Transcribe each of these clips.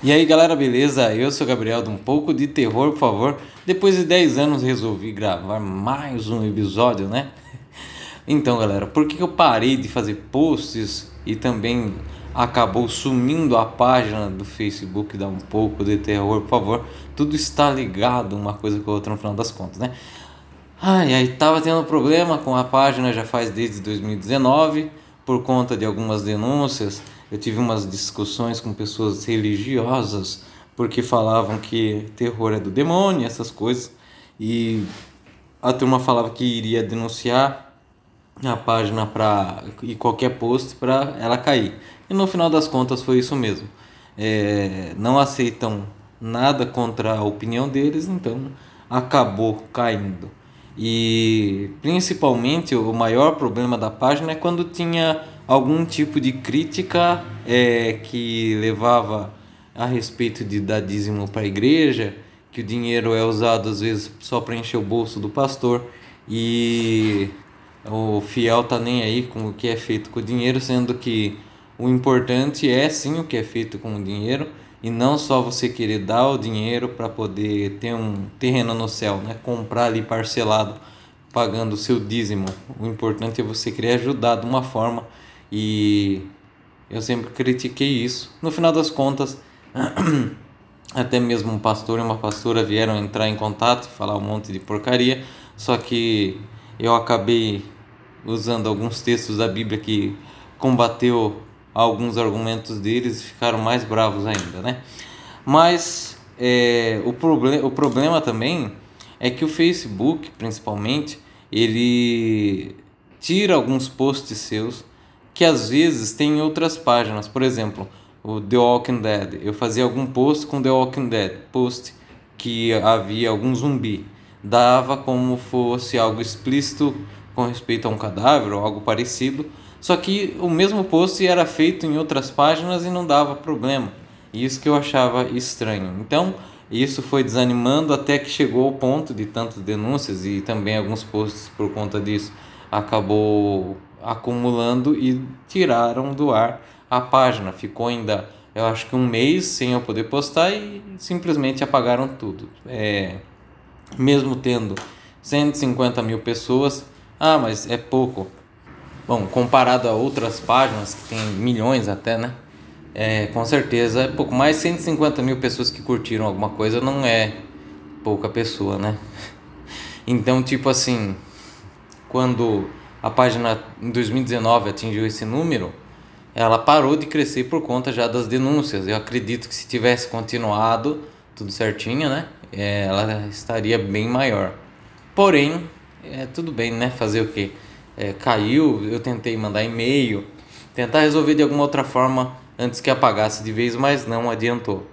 E aí galera, beleza? Eu sou o Gabriel de Um Pouco de Terror, por favor. Depois de 10 anos resolvi gravar mais um episódio, né? Então galera, por que eu parei de fazer posts e também acabou sumindo a página do Facebook da Um Pouco de Terror, por favor? Tudo está ligado uma coisa com a outra no final das contas, né? Ai, aí tava tendo problema com a página já faz desde 2019 por conta de algumas denúncias eu tive umas discussões com pessoas religiosas porque falavam que terror é do demônio, essas coisas. E a turma falava que iria denunciar a página para e qualquer post para ela cair. E no final das contas foi isso mesmo. É, não aceitam nada contra a opinião deles, então acabou caindo. E principalmente o maior problema da página é quando tinha algum tipo de crítica é, que levava a respeito de dar dízimo para a igreja, que o dinheiro é usado às vezes só para encher o bolso do pastor e o fiel tá nem aí com o que é feito com o dinheiro, sendo que o importante é sim o que é feito com o dinheiro e não só você querer dar o dinheiro para poder ter um terreno no céu, né? Comprar ali parcelado pagando o seu dízimo. O importante é você querer ajudar de uma forma e eu sempre critiquei isso. No final das contas, até mesmo um pastor e uma pastora vieram entrar em contato e falar um monte de porcaria, só que eu acabei usando alguns textos da Bíblia que combateu alguns argumentos deles e ficaram mais bravos ainda, né? Mas é, o, proble o problema também é que o Facebook, principalmente, ele tira alguns posts seus que às vezes tem outras páginas. Por exemplo, o The Walking Dead. Eu fazia algum post com The Walking Dead, post que havia algum zumbi. Dava como fosse algo explícito com respeito a um cadáver ou algo parecido. Só que o mesmo post era feito em outras páginas e não dava problema. Isso que eu achava estranho. Então, isso foi desanimando até que chegou ao ponto de tantas denúncias e também alguns posts por conta disso acabou acumulando e tiraram do ar a página. Ficou ainda, eu acho que um mês sem eu poder postar e simplesmente apagaram tudo. É, mesmo tendo 150 mil pessoas, ah, mas é pouco. Bom, comparado a outras páginas que tem milhões até, né? É, com certeza é pouco mais 150 mil pessoas que curtiram alguma coisa não é pouca pessoa, né? Então, tipo assim, quando a página em 2019 atingiu esse número, ela parou de crescer por conta já das denúncias. Eu acredito que se tivesse continuado tudo certinho, né, é, ela estaria bem maior. Porém, é tudo bem, né? Fazer o quê? É, caiu, eu tentei mandar e-mail, tentar resolver de alguma outra forma antes que apagasse de vez, mas não adiantou.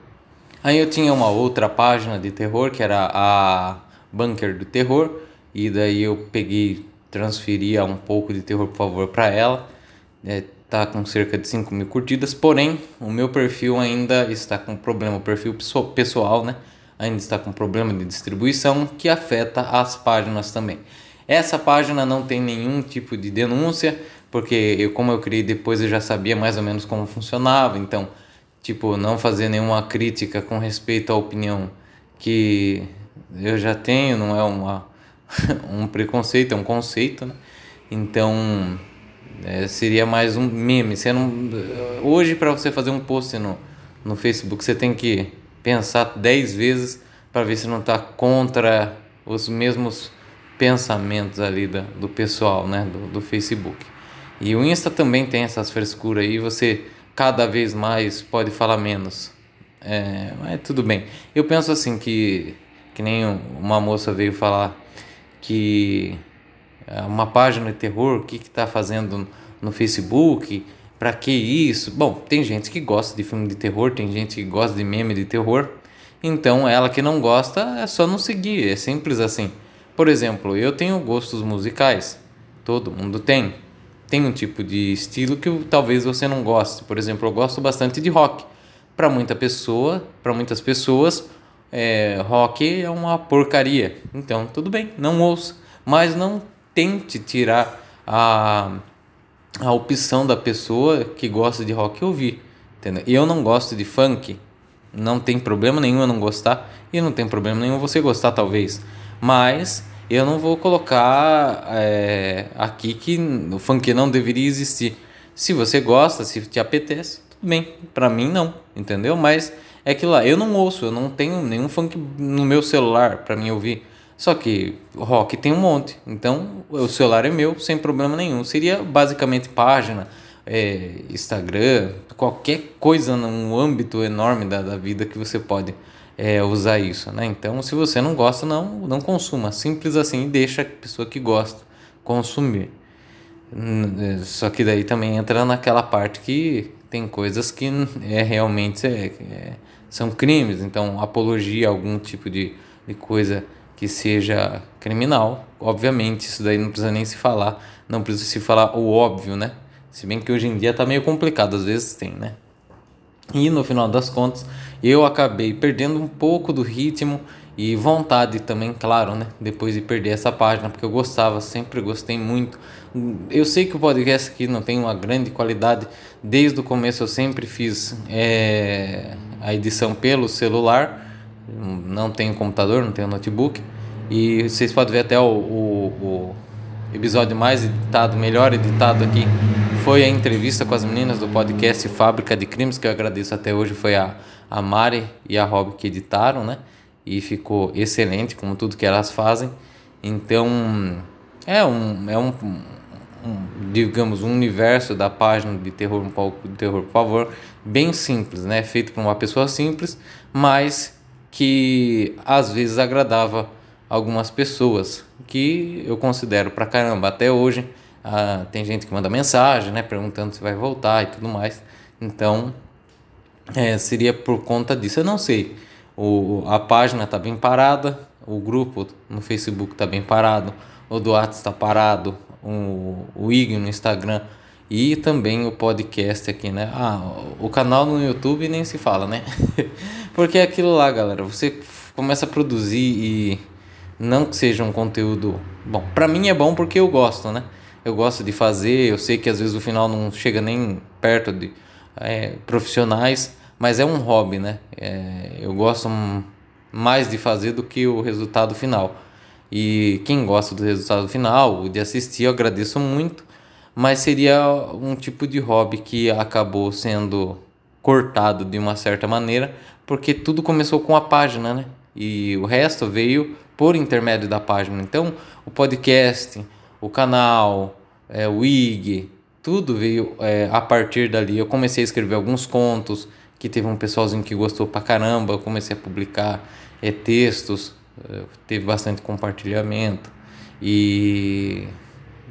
Aí eu tinha uma outra página de terror que era a Bunker do Terror, e daí eu peguei transferia um pouco de terror, por favor, para ela. É, tá com cerca de 5 mil curtidas, porém o meu perfil ainda está com problema, o perfil pessoal, né? Ainda está com problema de distribuição que afeta as páginas também. Essa página não tem nenhum tipo de denúncia, porque eu, como eu criei depois, eu já sabia mais ou menos como funcionava, então, tipo, não fazer nenhuma crítica com respeito à opinião que eu já tenho, não é uma um preconceito, é um conceito, né? Então, é, seria mais um meme. Você não, hoje, para você fazer um post no, no Facebook, você tem que pensar 10 vezes para ver se não está contra os mesmos pensamentos ali da, do pessoal, né? Do, do Facebook. E o Insta também tem essas frescuras aí, você cada vez mais pode falar menos. É, mas tudo bem. Eu penso assim que, que nem uma moça veio falar que é uma página de terror, o que está fazendo no Facebook, para que isso? Bom, tem gente que gosta de filme de terror, tem gente que gosta de meme de terror, então ela que não gosta é só não seguir, é simples assim. Por exemplo, eu tenho gostos musicais, todo mundo tem. Tem um tipo de estilo que talvez você não goste. Por exemplo, eu gosto bastante de rock. Para muita pessoa, para muitas pessoas, é, rock é uma porcaria. Então, tudo bem, não ouça. Mas não tente tirar a, a opção da pessoa que gosta de rock ouvir. Entendeu? Eu não gosto de funk. não tem problema nenhum eu não gostar e não tem problema nenhum você gostar talvez. Mas eu não vou colocar é, aqui que o funk não deveria existir. Se você gosta, se te apetece, tudo bem. Para mim não, entendeu? Mas é que lá, eu não ouço, eu não tenho nenhum funk no meu celular para mim ouvir. Só que rock tem um monte, então o celular é meu sem problema nenhum. Seria basicamente página, é, Instagram, qualquer coisa num âmbito enorme da, da vida que você pode é, usar isso, né? Então, se você não gosta, não, não consuma. Simples assim, deixa a pessoa que gosta consumir. É, só que daí também entra naquela parte que tem coisas que é realmente é, é, são crimes. Então, apologia algum tipo de, de coisa que seja criminal. Obviamente, isso daí não precisa nem se falar. Não precisa se falar o óbvio, né? Se bem que hoje em dia tá meio complicado, às vezes tem, né? E no final das contas, eu acabei perdendo um pouco do ritmo e vontade também, claro, né? Depois de perder essa página, porque eu gostava, sempre gostei muito. Eu sei que o podcast aqui não tem uma grande qualidade, desde o começo eu sempre fiz é, a edição pelo celular, não tenho computador, não tenho notebook, e vocês podem ver até o, o, o episódio mais editado, melhor editado aqui, foi a entrevista com as meninas do podcast Fábrica de Crimes, que eu agradeço até hoje, foi a, a Mari e a Rob que editaram, né? E ficou excelente, como tudo que elas fazem. Então, é um, é um, um digamos, um universo da página de terror, um pouco de terror, por favor, bem simples, né? Feito por uma pessoa simples, mas que às vezes agradava algumas pessoas que eu considero pra caramba até hoje. Ah, tem gente que manda mensagem, né, perguntando se vai voltar e tudo mais. Então, é, seria por conta disso. Eu não sei. O, a página tá bem parada, o grupo no Facebook tá bem parado, o do está parado, o, o IG no Instagram e também o podcast aqui, né? Ah, o canal no YouTube nem se fala, né? Porque é aquilo lá, galera. Você começa a produzir e não que seja um conteúdo bom. Para mim é bom porque eu gosto, né? Eu gosto de fazer. Eu sei que às vezes o final não chega nem perto de é, profissionais, mas é um hobby, né? É, eu gosto mais de fazer do que o resultado final. E quem gosta do resultado final, de assistir, eu agradeço muito. Mas seria um tipo de hobby que acabou sendo cortado de uma certa maneira, porque tudo começou com a página, né? E o resto veio por intermédio da página. Então, o podcast, o canal, é, o IG, tudo veio é, a partir dali. Eu comecei a escrever alguns contos, que teve um pessoalzinho que gostou pra caramba. Eu comecei a publicar é, textos, é, teve bastante compartilhamento. E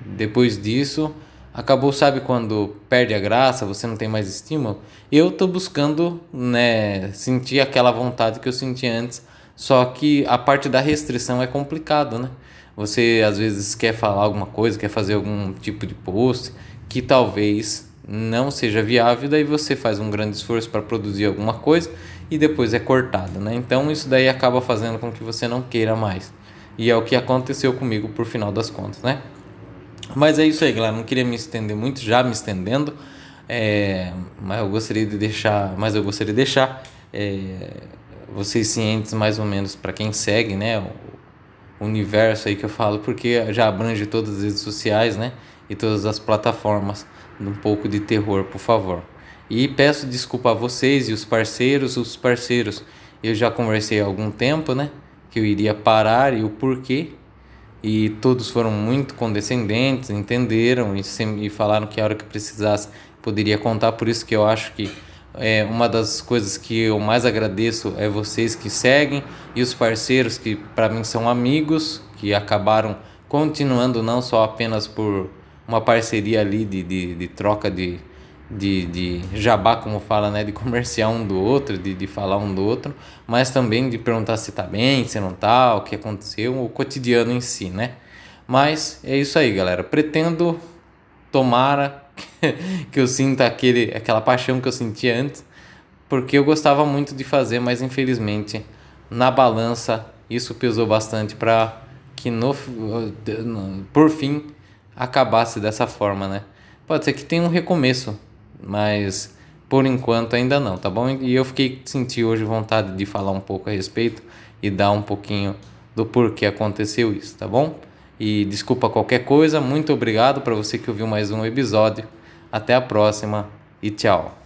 depois disso, acabou, sabe, quando perde a graça, você não tem mais estímulo? Eu tô buscando, né, sentir aquela vontade que eu sentia antes só que a parte da restrição é complicado, né? Você às vezes quer falar alguma coisa, quer fazer algum tipo de post que talvez não seja viável, daí você faz um grande esforço para produzir alguma coisa e depois é cortado, né? Então isso daí acaba fazendo com que você não queira mais. E é o que aconteceu comigo por final das contas, né? Mas é isso aí, galera. Não queria me estender muito, já me estendendo. É, mas eu gostaria de deixar, mas eu gostaria de deixar é, vocês cientes mais ou menos para quem segue, né, o universo aí que eu falo, porque já abrange todas as redes sociais, né, e todas as plataformas um pouco de terror, por favor. E peço desculpa a vocês e os parceiros, os parceiros. Eu já conversei há algum tempo, né, que eu iria parar e o porquê. E todos foram muito condescendentes, entenderam e, e falaram que a hora que precisasse poderia contar. Por isso que eu acho que é, uma das coisas que eu mais agradeço é vocês que seguem e os parceiros que para mim são amigos, que acabaram continuando não só apenas por uma parceria ali de, de, de troca de, de, de jabá, como fala, né? De comerciar um do outro, de, de falar um do outro, mas também de perguntar se tá bem, se não tá, o que aconteceu, o cotidiano em si, né? Mas é isso aí, galera. Pretendo, tomara, que eu sinta aquele, aquela paixão que eu sentia antes, porque eu gostava muito de fazer, mas infelizmente na balança isso pesou bastante para que no, por fim acabasse dessa forma, né? Pode ser que tenha um recomeço, mas Por enquanto ainda não, tá bom? E eu fiquei senti hoje vontade de falar um pouco a respeito e dar um pouquinho do porquê aconteceu isso, tá bom? E desculpa qualquer coisa, muito obrigado para você que ouviu mais um episódio. Até a próxima e tchau.